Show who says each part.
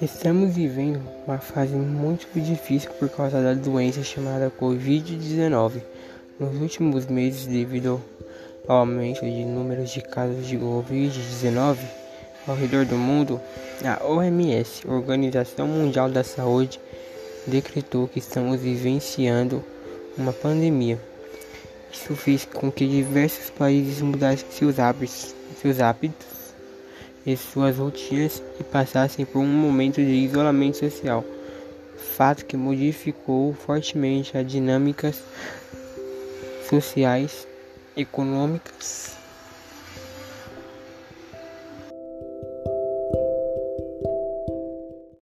Speaker 1: Estamos vivendo uma fase muito difícil por causa da doença chamada Covid-19. Nos últimos meses, devido ao aumento de números de casos de Covid-19 ao redor do mundo, a OMS, Organização Mundial da Saúde, decretou que estamos vivenciando uma pandemia. Isso fez com que diversos países mudassem seus hábitos, seus hábitos e suas rotinas e passassem por um momento de isolamento social, fato que modificou fortemente as dinâmicas sociais, econômicas